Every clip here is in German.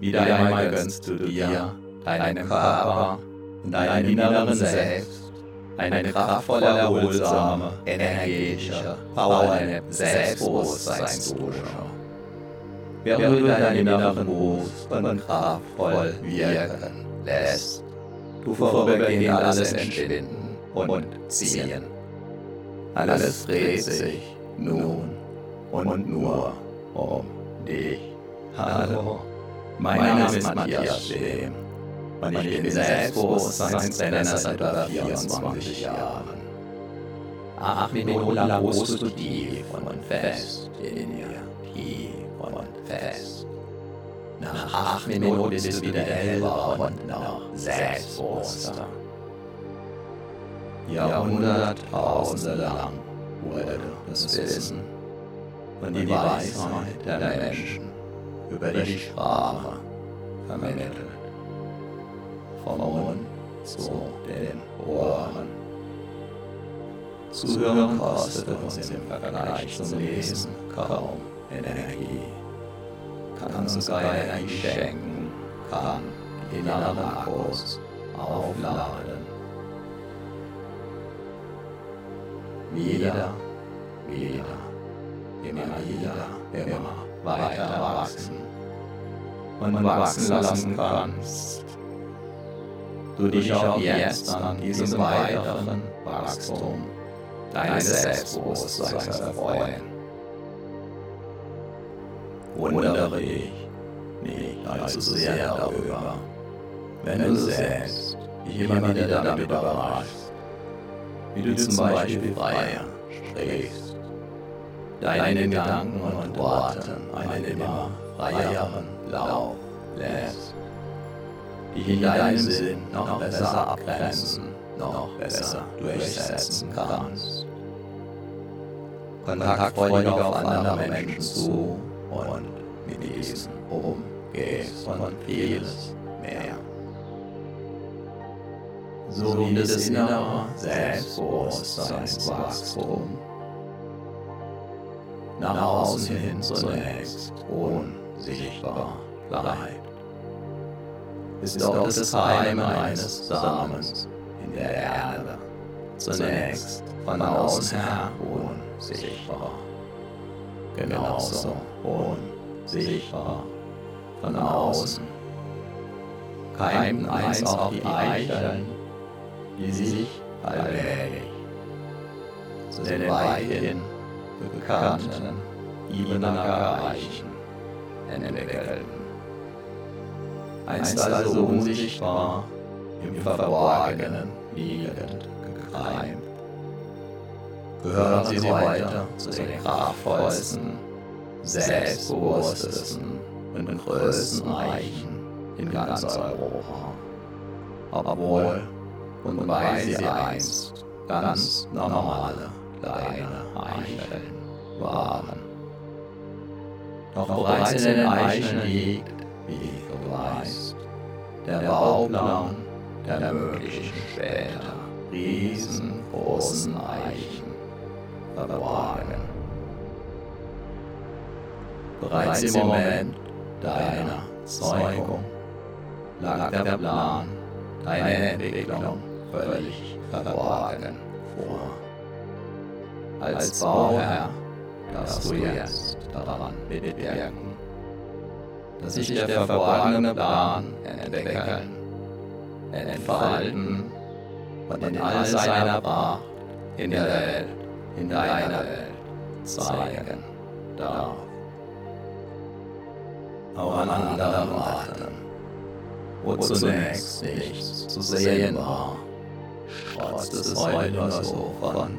Wieder einmal gönnst du dir, deinem Körper und deinem inneren Selbst eine kraftvolle, erholsame, energetische, powernde Selbstbewusstseinsdusche. Während du deinen inneren Brust und kraftvoll wirken lässt, du vorübergehend alles entschwinden und ziehen. Alles dreht sich nun und nur um dich. Hallo, mein, mein Name ist Matthias Lehm und ich bin Selbstbewusstseinstrainer seit über 24 Jahren. Acht Minuten lang ruhst du tief und fest in dir, tief und fest. Nach acht Minuten bist du wieder hellwach und noch selbstbewusster. Jahrhunderttausende lang wurde das Wissen und die Weisheit der Menschen über die Sprache vermittelt. Vom Mund zu den Ohren. Zuhören kostet uns im Vergleich zum Lesen kaum Energie. Kann uns sogar Energie schenken, kann die inneren Akkus aufladen. Wieder, wieder, immer wieder, immer weiter wachsen und wachsen lassen kannst. Du dich auch jetzt an diesem weiteren Wachstum deines Selbstbewusstseins erfreuen. Wundere dich nicht allzu sehr darüber, wenn du selbst dich immer wieder damit überraschst, wie du zum Beispiel freier sprichst, deinen Gedanken und Worten einen immer freieren Lauf lässt, die in deinem Sinn noch besser abgrenzen, noch besser durchsetzen kannst. Kontaktfreudig auf andere Menschen zu und mit diesen umgehst und vieles mehr. So wie das innere Selbstbewusstseinswachstum nach außen hin zunächst unsichtbar bleibt. Ist auch das Heim eines Samens in der Erde zunächst von außen her unsichtbar. Genauso unsichtbar von außen. Keimten einst auch die Eicheln, die sich allmählich zu den weithin bekannten Ibenacker Eichen entwickelten. Einst also unsichtbar, im Verborgenen liegend gekreimt, gehören sie weiter zu den kraftvollsten, selbstbewusstesten und größten Eichen in ganz Europa. Obwohl und weil sie einst ganz normale kleine Eicheln waren. Doch bereits in den Eicheln liegt, wie du weißt, der Bauplan der möglichen später riesengroßen Eichen verborgen. Bereits im Moment deiner Zeugung lag der Plan deiner Entwicklung völlig verborgen vor. Als Bauherr darfst du jetzt daran mitwirken, dass sich der verborgene Plan entwickeln, entfalten und in all seiner Pracht in der Welt, in deiner Welt zeigen darf. Auch an anderen Orten, wo zunächst nichts zu sehen war, trotz des heute nur so von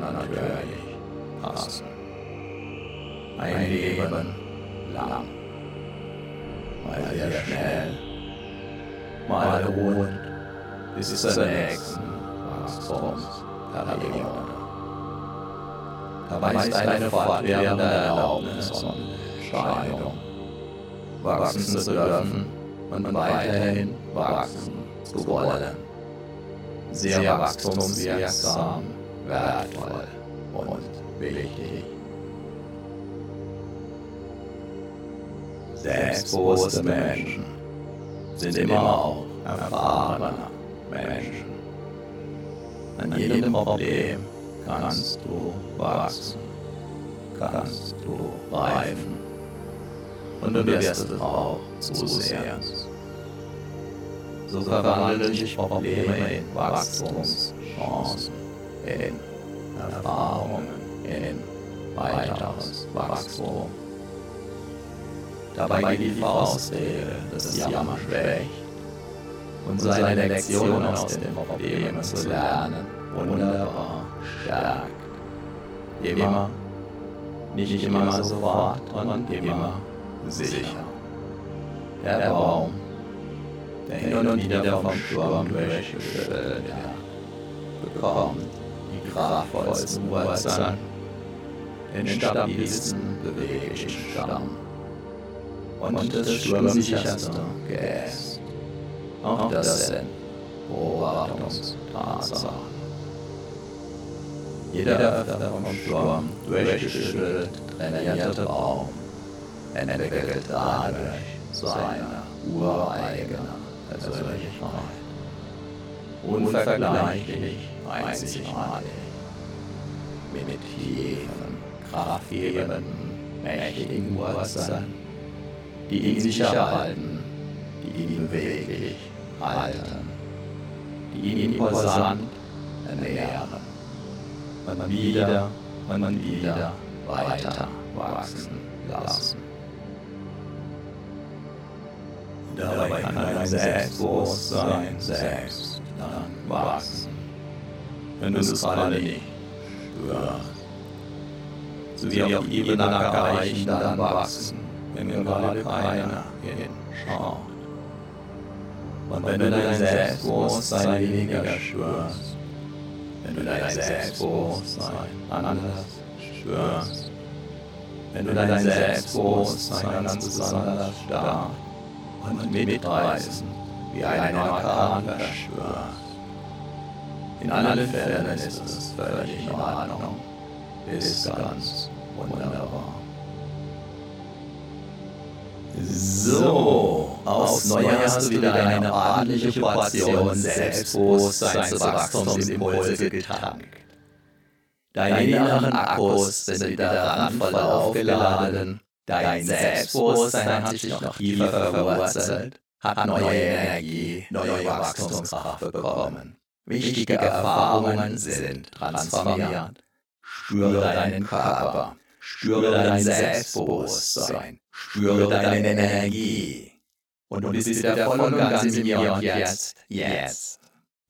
natürlich passen. Ein Leben lang. mal sehr schnell, mal ruhend, bis zur nächsten Wachstumsperiode. Dabei ist eine fortwährende Erlaubnis und Entscheidung, wachsen zu dürfen und weiterhin wachsen zu wollen. Sehr wachstumswirksam, wertvoll und wichtig. Selbstbewusste Menschen sind immer auch erfahrene Menschen. An jedem Problem kannst du wachsen, kannst du reifen und du wirst es auch zusehends. So verwandeln sich Probleme in Wachstumschancen, in Erfahrungen, in weiteres Wachstum. Dabei geht die Faustregel des Jammer schwächt und seine Lektion aus den Problemen zu lernen wunderbar stark. Immer, nicht immer sofort und immer sicher. Der Baum, der hin und wieder vom Sturm durchgeschüttelt wird, bekommt die kraftvollsten Wurzeln, den stabilsten beweglichen Stamm und das sturmsicherste Geäst. Auch das sind Beobachtungstatsachen. Jeder vom Sturm durchgeschüttelt trainierte Baum entwickelt dadurch seine ureigene Persönlichkeit. Unvergleichlich einzigartig. Mit tiefen, kraftgebenden, mächtigen Wurzeln, die ihn sicher halten, die ihn beweglich halten, die ihn imposant ernähren man wieder und man wieder weiter wachsen lassen. Dabei kann dein Selbstbewusstsein selbst dann wachsen, wenn du es gerade nicht So wie auf Ebene erreichen, dann wachsen, wenn gerade keiner hinschaut. Und wenn du dein Selbstbewusstsein weniger spürst, wenn du dein Selbstbewusstsein anders spürst, wenn du dein Selbstbewusstsein ganz besonders stark und mitreißend wie ein Orkan verspürst. In allen Fällen ist es völlig in Ordnung, ist ganz wunderbar. So, aus Neujahr hast du wieder eine ordentliche Portion Selbstbewusstseinswachstumsimpulse getankt. Deine inneren Akkus sind wieder randvoll aufgeladen. Dein Selbstbewusstsein hat sich noch tiefer verwurzelt, hat neue Energie, neue Wachstumskraft bekommen. Wichtige Erfahrungen sind transformiert. Spüre deinen Körper, spüre dein Selbstbewusstsein, Spüre deine Energie. Und du bist wieder voll und ganz in mir und jetzt, jetzt.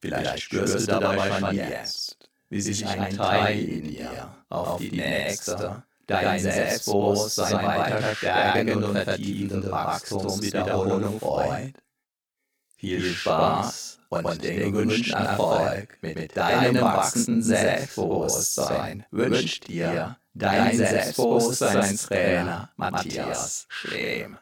Vielleicht spürst du dabei schon jetzt, wie sich ein Teil in dir auf die nächste, dein Selbstbewusstsein weiter stärkende und vertiefende Wachstumswiederholung freut. Viel Spaß und den gewünschten Erfolg mit deinem wachsenden Selbstbewusstsein wünscht dir Dein Selbstbewusstseinstrainer Matthias Schlehm.